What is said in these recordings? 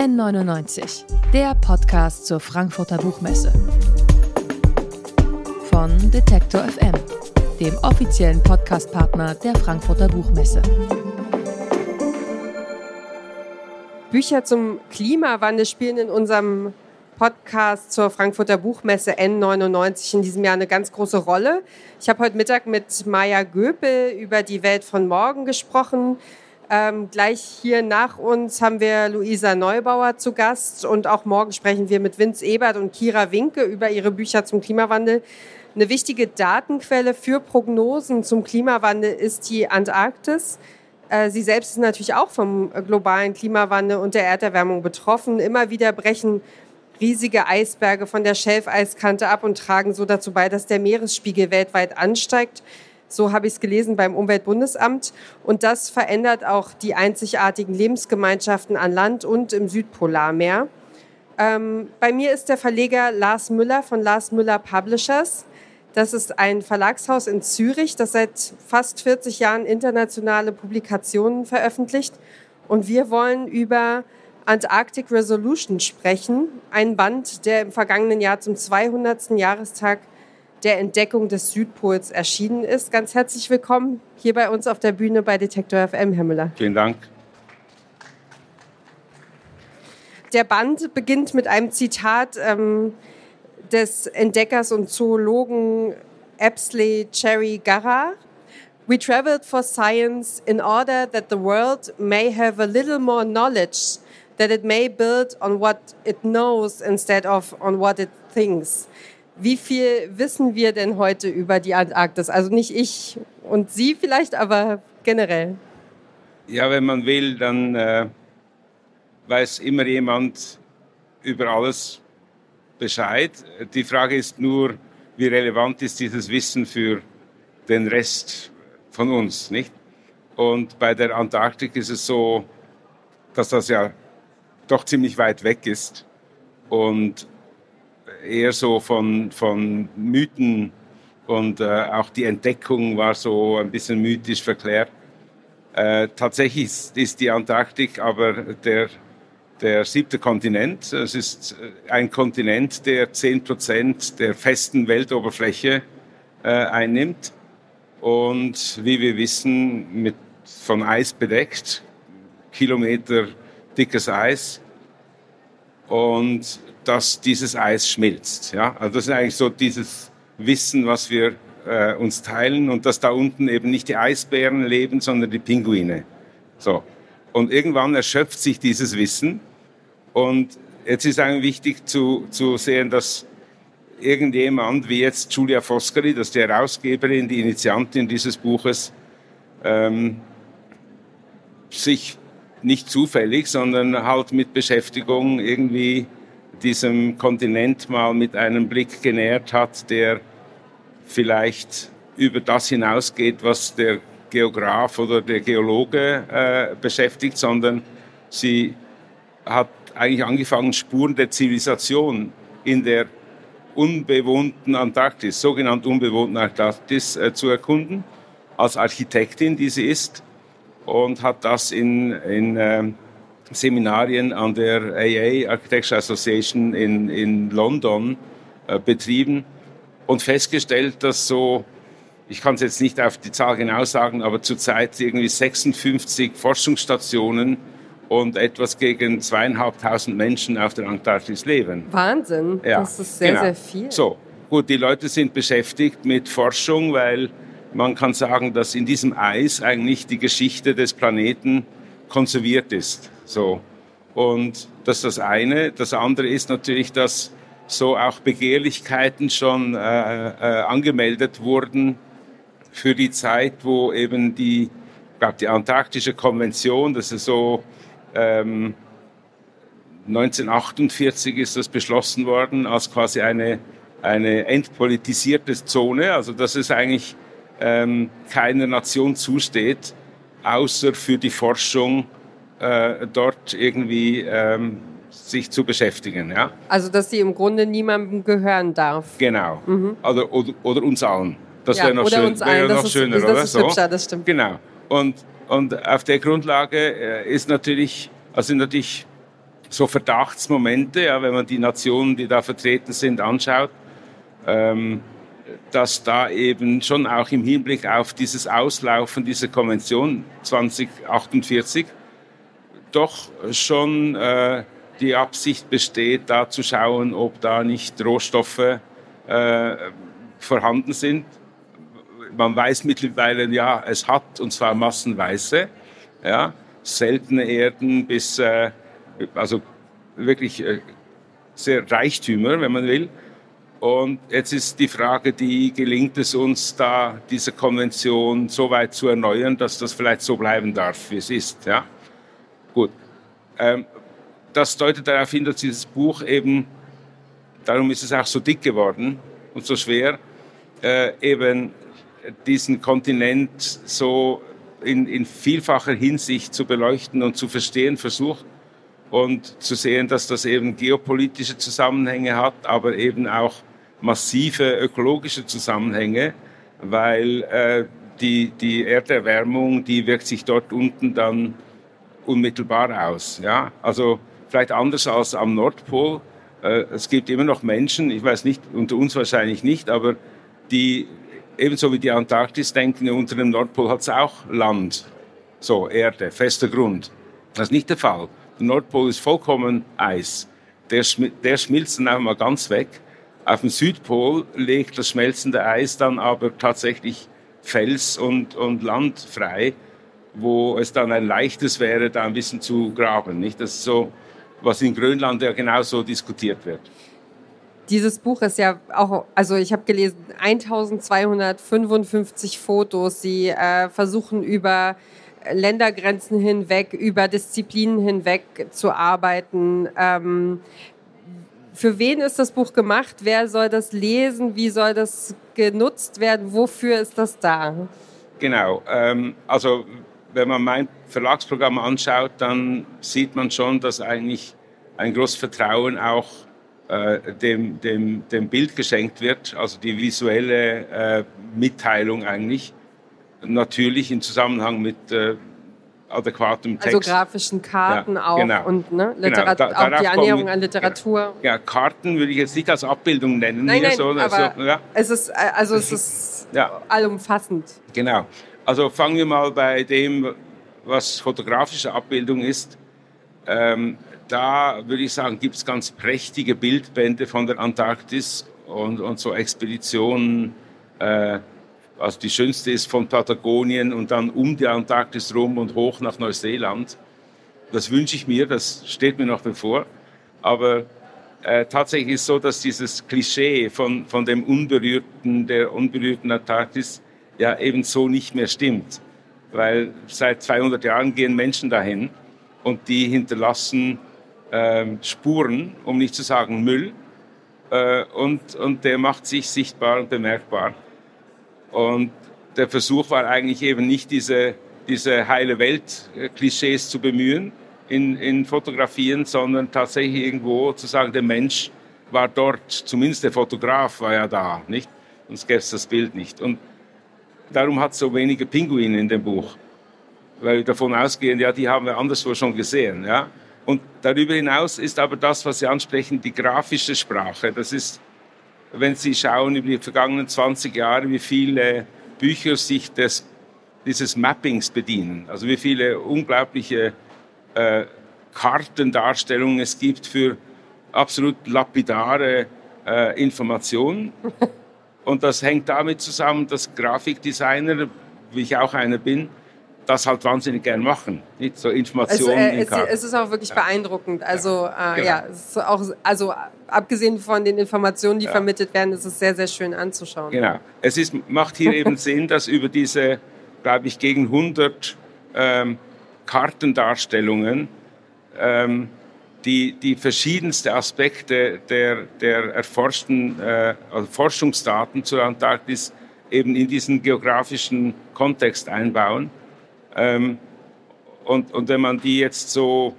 N99, der Podcast zur Frankfurter Buchmesse. Von Detektor FM, dem offiziellen Podcastpartner der Frankfurter Buchmesse. Bücher zum Klimawandel spielen in unserem Podcast zur Frankfurter Buchmesse N99 in diesem Jahr eine ganz große Rolle. Ich habe heute Mittag mit Maya Göpel über die Welt von morgen gesprochen. Ähm, gleich hier nach uns haben wir Luisa Neubauer zu Gast und auch morgen sprechen wir mit Vince Ebert und Kira Winke über ihre Bücher zum Klimawandel. Eine wichtige Datenquelle für Prognosen zum Klimawandel ist die Antarktis. Äh, sie selbst ist natürlich auch vom globalen Klimawandel und der Erderwärmung betroffen. Immer wieder brechen riesige Eisberge von der Schelfeiskante ab und tragen so dazu bei, dass der Meeresspiegel weltweit ansteigt. So habe ich es gelesen beim Umweltbundesamt. Und das verändert auch die einzigartigen Lebensgemeinschaften an Land und im Südpolarmeer. Ähm, bei mir ist der Verleger Lars Müller von Lars Müller Publishers. Das ist ein Verlagshaus in Zürich, das seit fast 40 Jahren internationale Publikationen veröffentlicht. Und wir wollen über Antarctic Resolution sprechen, ein Band, der im vergangenen Jahr zum 200. Jahrestag der Entdeckung des Südpols erschienen ist. Ganz herzlich willkommen hier bei uns auf der Bühne bei Detektor FM, Herr Müller. Vielen Dank. Der Band beginnt mit einem Zitat ähm, des Entdeckers und Zoologen Epsley Cherry Garra. We traveled for science in order that the world may have a little more knowledge, that it may build on what it knows instead of on what it thinks. Wie viel wissen wir denn heute über die Antarktis? Also nicht ich und Sie vielleicht, aber generell. Ja, wenn man will, dann äh, weiß immer jemand über alles Bescheid. Die Frage ist nur, wie relevant ist dieses Wissen für den Rest von uns, nicht? Und bei der Antarktik ist es so, dass das ja doch ziemlich weit weg ist und eher so von, von Mythen und äh, auch die Entdeckung war so ein bisschen mythisch verklärt. Äh, tatsächlich ist, ist, die Antarktik aber der, der siebte Kontinent. Es ist äh, ein Kontinent, der zehn Prozent der festen Weltoberfläche äh, einnimmt und wie wir wissen, mit, von Eis bedeckt, Kilometer dickes Eis. Und dass dieses Eis schmilzt. Ja? Also das ist eigentlich so dieses Wissen, was wir äh, uns teilen und dass da unten eben nicht die Eisbären leben, sondern die Pinguine. So. Und irgendwann erschöpft sich dieses Wissen und jetzt ist eigentlich wichtig zu, zu sehen, dass irgendjemand wie jetzt Julia Foscari, das ist die Herausgeberin, die Initiantin dieses Buches, ähm, sich nicht zufällig, sondern halt mit Beschäftigung irgendwie diesem Kontinent mal mit einem Blick genähert hat, der vielleicht über das hinausgeht, was der Geograf oder der Geologe äh, beschäftigt, sondern sie hat eigentlich angefangen, Spuren der Zivilisation in der unbewohnten Antarktis, sogenannten unbewohnten Antarktis, äh, zu erkunden, als Architektin, die sie ist, und hat das in, in äh, Seminarien an der AA Architecture Association in, in London äh, betrieben und festgestellt, dass so, ich kann es jetzt nicht auf die Zahl genau sagen, aber zurzeit irgendwie 56 Forschungsstationen und etwas gegen zweieinhalbtausend Menschen auf der Antarktis leben. Wahnsinn, ja, das ist sehr, genau. sehr viel. So, gut, die Leute sind beschäftigt mit Forschung, weil man kann sagen, dass in diesem Eis eigentlich die Geschichte des Planeten konserviert ist. So. Und das ist das eine. Das andere ist natürlich, dass so auch Begehrlichkeiten schon äh, äh, angemeldet wurden für die Zeit, wo eben die, ich die Antarktische Konvention, das ist so ähm, 1948 ist das beschlossen worden als quasi eine, eine entpolitisierte Zone, also dass es eigentlich ähm, keiner Nation zusteht, außer für die Forschung äh, dort irgendwie ähm, sich zu beschäftigen. Ja? Also dass sie im Grunde niemandem gehören darf. Genau. Mhm. Also, oder, oder, uns allen. Das ja, wäre noch, schön, wär noch ist, schöner, das oder? Ist hübscher, das stimmt. Genau. Und, und auf der Grundlage äh, ist natürlich, also natürlich so Verdachtsmomente, ja, wenn man die Nationen, die da vertreten sind, anschaut, ähm, dass da eben schon auch im Hinblick auf dieses Auslaufen dieser Konvention 2048 doch schon äh, die Absicht besteht, da zu schauen, ob da nicht Rohstoffe äh, vorhanden sind. Man weiß mittlerweile, ja, es hat, und zwar massenweise, ja, seltene Erden bis, äh, also wirklich äh, sehr Reichtümer, wenn man will. Und jetzt ist die Frage, die gelingt es uns da, diese Konvention so weit zu erneuern, dass das vielleicht so bleiben darf, wie es ist. Ja? Gut. Ähm, das deutet darauf hin, dass dieses Buch eben, darum ist es auch so dick geworden und so schwer, äh, eben diesen Kontinent so in, in vielfacher Hinsicht zu beleuchten und zu verstehen versucht und zu sehen, dass das eben geopolitische Zusammenhänge hat, aber eben auch massive ökologische Zusammenhänge, weil äh, die, die Erderwärmung, die wirkt sich dort unten dann unmittelbar aus. Ja? Also vielleicht anders als am Nordpol. Äh, es gibt immer noch Menschen, ich weiß nicht, unter uns wahrscheinlich nicht, aber die ebenso wie die Antarktis denken, unter dem Nordpol hat es auch Land, so Erde, fester Grund. Das ist nicht der Fall. Der Nordpol ist vollkommen Eis. Der, der schmilzt dann einfach mal ganz weg. Auf dem Südpol legt das schmelzende Eis dann aber tatsächlich Fels und, und Land frei, wo es dann ein leichtes wäre, da ein bisschen zu graben. Nicht? Das ist so was in Grönland ja genauso diskutiert wird. Dieses Buch ist ja auch, also ich habe gelesen, 1255 Fotos. Sie äh, versuchen über Ländergrenzen hinweg, über Disziplinen hinweg zu arbeiten. Ähm, für wen ist das Buch gemacht? Wer soll das lesen? Wie soll das genutzt werden? Wofür ist das da? Genau. Ähm, also wenn man mein Verlagsprogramm anschaut, dann sieht man schon, dass eigentlich ein großes Vertrauen auch äh, dem, dem, dem Bild geschenkt wird, also die visuelle äh, Mitteilung eigentlich. Natürlich im Zusammenhang mit äh, adäquatem Text. Also grafischen Karten ja, auch genau. und ne, genau, Literat genau, da, auch die Annäherung an Literatur. Ja, Karten würde ich jetzt nicht als Abbildung nennen. Nein, nein, so, aber so, ja. es ist, äh, also es ist ja. allumfassend. Genau. Also fangen wir mal bei dem, was fotografische Abbildung ist. Ähm, da würde ich sagen, gibt es ganz prächtige Bildbände von der Antarktis und, und so Expeditionen. Äh, also die schönste ist von Patagonien und dann um die Antarktis rum und hoch nach Neuseeland. Das wünsche ich mir, das steht mir noch bevor. Aber äh, tatsächlich ist es so, dass dieses Klischee von, von dem unberührten, der unberührten Antarktis ja eben so nicht mehr stimmt. Weil seit 200 Jahren gehen Menschen dahin und die hinterlassen äh, Spuren, um nicht zu sagen Müll. Äh, und, und der macht sich sichtbar und bemerkbar. Und der Versuch war eigentlich eben nicht diese, diese heile Welt-Klischees zu bemühen in, in Fotografien, sondern tatsächlich irgendwo zu sagen, der Mensch war dort, zumindest der Fotograf war ja da, nicht? Sonst gäbe es das Bild nicht. Und Darum hat es so wenige Pinguine in dem Buch. Weil wir davon ausgehen, ja, die haben wir anderswo schon gesehen. Ja? Und darüber hinaus ist aber das, was Sie ansprechen, die grafische Sprache. Das ist, wenn Sie schauen über die vergangenen 20 Jahre, wie viele Bücher sich des, dieses Mappings bedienen. Also wie viele unglaubliche äh, Kartendarstellungen es gibt für absolut lapidare äh, Informationen. Und das hängt damit zusammen, dass Grafikdesigner, wie ich auch einer bin, das halt wahnsinnig gern machen. Nicht so Informationen. Es, äh, es, es ist auch wirklich ja. beeindruckend. Also ja, äh, genau. ja, es ist auch, also abgesehen von den Informationen, die ja. vermittelt werden, ist es sehr, sehr schön anzuschauen. Genau. Es ist, macht hier eben Sinn, dass über diese, glaube ich, gegen 100 ähm, Kartendarstellungen ähm, die, die verschiedenste Aspekte der, der erforschten äh, also Forschungsdaten zur Antarktis eben in diesen geografischen Kontext einbauen. Ähm, und, und wenn man die jetzt so,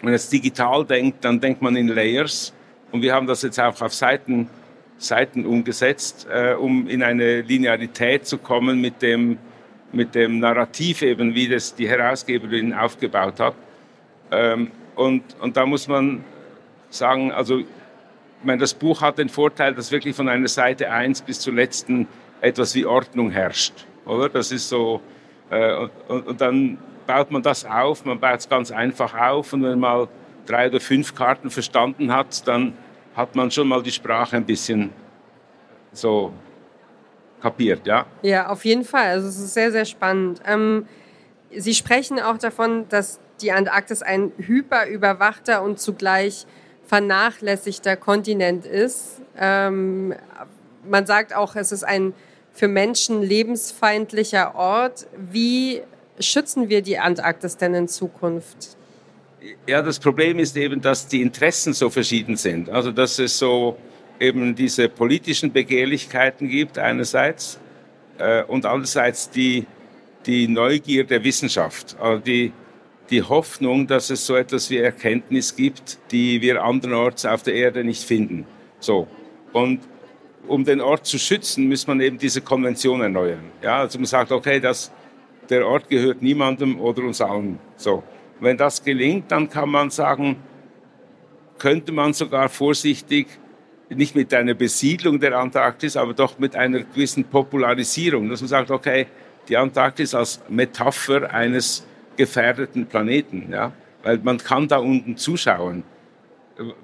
wenn jetzt digital denkt, dann denkt man in Layers. Und wir haben das jetzt auch auf Seiten, Seiten umgesetzt, äh, um in eine Linearität zu kommen mit dem, mit dem Narrativ eben, wie das die Herausgeberin aufgebaut hat. Ähm, und, und da muss man sagen, also ich meine, das Buch hat den Vorteil, dass wirklich von einer Seite 1 bis zur letzten etwas wie Ordnung herrscht. Oder? Das ist so, äh, und, und, dann baut man das auf, man baut es ganz einfach auf und wenn man drei oder fünf Karten verstanden hat, dann hat man schon mal die Sprache ein bisschen so kapiert, ja? Ja, auf jeden Fall. Also es ist sehr, sehr spannend. Ähm, Sie sprechen auch davon, dass die Antarktis ein hyperüberwachter und zugleich vernachlässigter Kontinent ist. Ähm, man sagt auch, es ist ein für Menschen lebensfeindlicher Ort. Wie schützen wir die Antarktis denn in Zukunft? Ja, das Problem ist eben, dass die Interessen so verschieden sind. Also, dass es so eben diese politischen Begehrlichkeiten gibt einerseits äh, und andererseits die, die Neugier der Wissenschaft, also die, die Hoffnung, dass es so etwas wie Erkenntnis gibt, die wir andernorts auf der Erde nicht finden. So. Und um den Ort zu schützen, muss man eben diese Konvention erneuern. Ja, also man sagt, okay, das, der Ort gehört niemandem oder uns allen. So. Wenn das gelingt, dann kann man sagen, könnte man sogar vorsichtig nicht mit einer Besiedlung der Antarktis, aber doch mit einer gewissen Popularisierung, dass man sagt, okay, die Antarktis als Metapher eines gefährdeten Planeten, ja, weil man kann da unten zuschauen.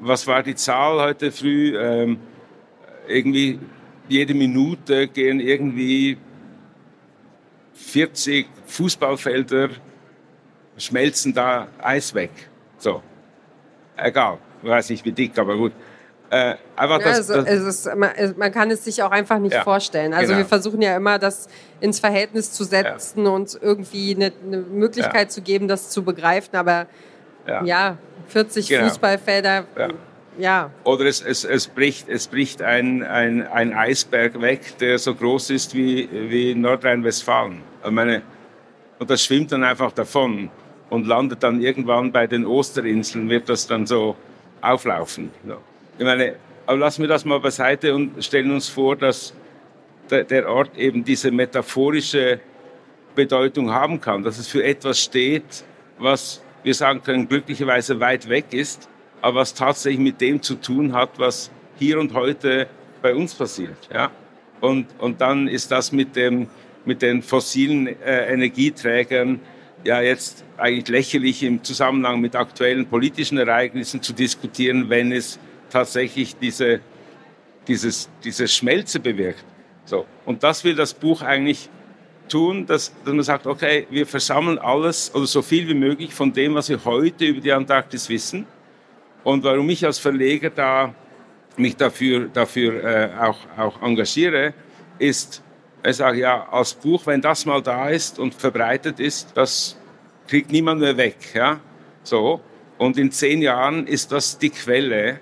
Was war die Zahl heute früh? Ähm, irgendwie jede Minute gehen irgendwie 40 Fußballfelder schmelzen da Eis weg. So, egal, ich weiß nicht wie dick, aber gut. Äh, einfach ja, das, also, das ist, man, man, kann es sich auch einfach nicht ja, vorstellen. Also genau. wir versuchen ja immer, das ins Verhältnis zu setzen ja. und irgendwie eine, eine Möglichkeit zu geben, das zu begreifen. Aber ja, 40 genau. Fußballfelder, ja. Oder es, es, es bricht, es bricht ein, ein, ein Eisberg weg, der so groß ist wie, wie Nordrhein-Westfalen. und das schwimmt dann einfach davon und landet dann irgendwann bei den Osterinseln, wird das dann so auflaufen. Ich meine, aber lassen wir das mal beiseite und stellen uns vor, dass der Ort eben diese metaphorische Bedeutung haben kann, dass es für etwas steht, was wir sagen können, glücklicherweise weit weg ist, aber was tatsächlich mit dem zu tun hat, was hier und heute bei uns passiert. Ja? Und, und dann ist das mit, dem, mit den fossilen äh, Energieträgern ja jetzt eigentlich lächerlich im Zusammenhang mit aktuellen politischen Ereignissen zu diskutieren, wenn es tatsächlich diese, dieses, diese Schmelze bewirkt. So. Und das will das Buch eigentlich tun, dass, dass man sagt, okay, wir versammeln alles oder so viel wie möglich von dem, was wir heute über die Antarktis wissen. Und warum ich als Verleger da mich dafür, dafür äh, auch, auch engagiere, ist, ich sage ja, als Buch, wenn das mal da ist und verbreitet ist, das kriegt niemand mehr weg. Ja? So. Und in zehn Jahren ist das die Quelle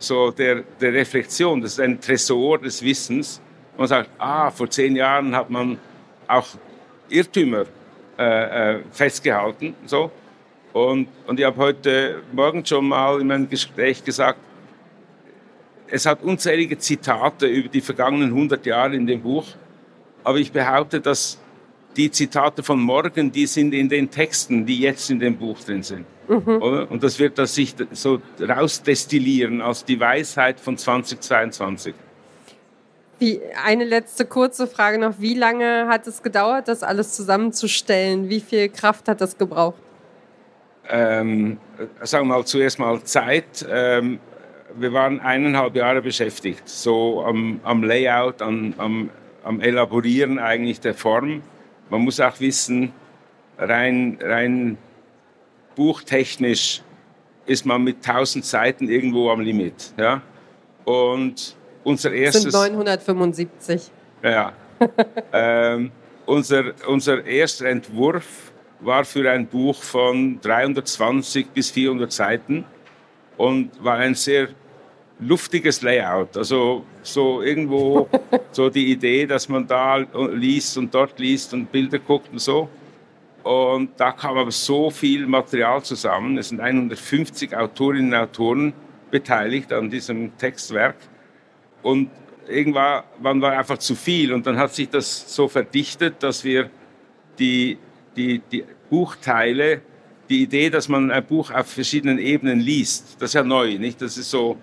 so der, der Reflexion, das ist ein Tresor des Wissens. Man sagt, ah, vor zehn Jahren hat man auch Irrtümer äh, äh, festgehalten. So. Und, und ich habe heute Morgen schon mal in meinem Gespräch gesagt, es hat unzählige Zitate über die vergangenen 100 Jahre in dem Buch, aber ich behaupte, dass die Zitate von morgen, die sind in den Texten, die jetzt in dem Buch drin sind. Mhm. Und das wird das sich so rausdestillieren als die Weisheit von 2022. Wie, eine letzte kurze Frage noch. Wie lange hat es gedauert, das alles zusammenzustellen? Wie viel Kraft hat das gebraucht? Ähm, sagen wir mal zuerst mal Zeit. Ähm, wir waren eineinhalb Jahre beschäftigt, so am, am Layout, am, am, am Elaborieren eigentlich der Form. Man muss auch wissen, rein, rein buchtechnisch ist man mit 1000 Seiten irgendwo am Limit. Ja? Und unser erstes... Das sind 975. Ja. ähm, unser, unser erster Entwurf war für ein Buch von 320 bis 400 Seiten und war ein sehr luftiges Layout. Also so irgendwo so die Idee, dass man da liest und dort liest und Bilder guckt und so. Und da kam aber so viel Material zusammen. Es sind 150 Autorinnen und Autoren beteiligt an diesem Textwerk. Und irgendwann war einfach zu viel. Und dann hat sich das so verdichtet, dass wir die, die, die Buchteile die Idee, dass man ein Buch auf verschiedenen Ebenen liest, das ist ja neu, nicht? Das ist so,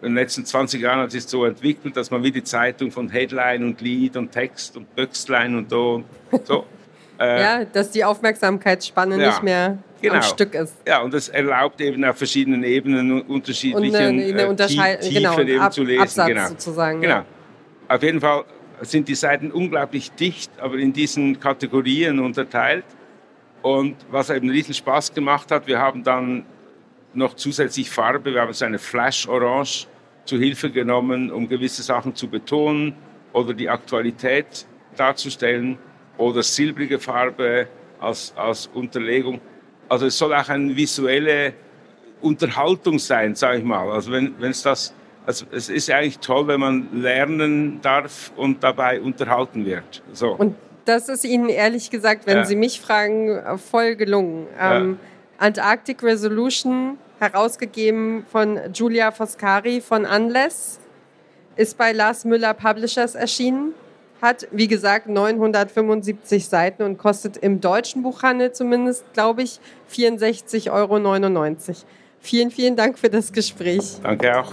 in den letzten 20 Jahren hat sich so entwickelt, dass man wie die Zeitung von Headline und Lied und Text und Böxlein und so. so äh, ja, dass die Aufmerksamkeitsspanne ja, nicht mehr genau. am Stück ist. Ja, und das erlaubt eben auf verschiedenen Ebenen unterschiedliche äh, Tiefen genau, Ab, zu lesen. Absatz genau. sozusagen. Genau. Ja. Auf jeden Fall sind die Seiten unglaublich dicht, aber in diesen Kategorien unterteilt. Und was eben riesen Spaß gemacht hat, wir haben dann noch zusätzlich Farbe, wir haben so eine Flash Orange zu Hilfe genommen, um gewisse Sachen zu betonen oder die Aktualität darzustellen oder silbrige Farbe als, als Unterlegung. Also es soll auch eine visuelle Unterhaltung sein, sage ich mal. Also wenn es das, also es ist eigentlich toll, wenn man lernen darf und dabei unterhalten wird. So. Und das ist Ihnen ehrlich gesagt, wenn ja. Sie mich fragen, voll gelungen. Ähm, ja. Antarctic Resolution, herausgegeben von Julia Foscari von Unless, ist bei Lars Müller Publishers erschienen hat, wie gesagt, 975 Seiten und kostet im deutschen Buchhandel zumindest, glaube ich, 64,99 Euro. Vielen, vielen Dank für das Gespräch. Danke auch.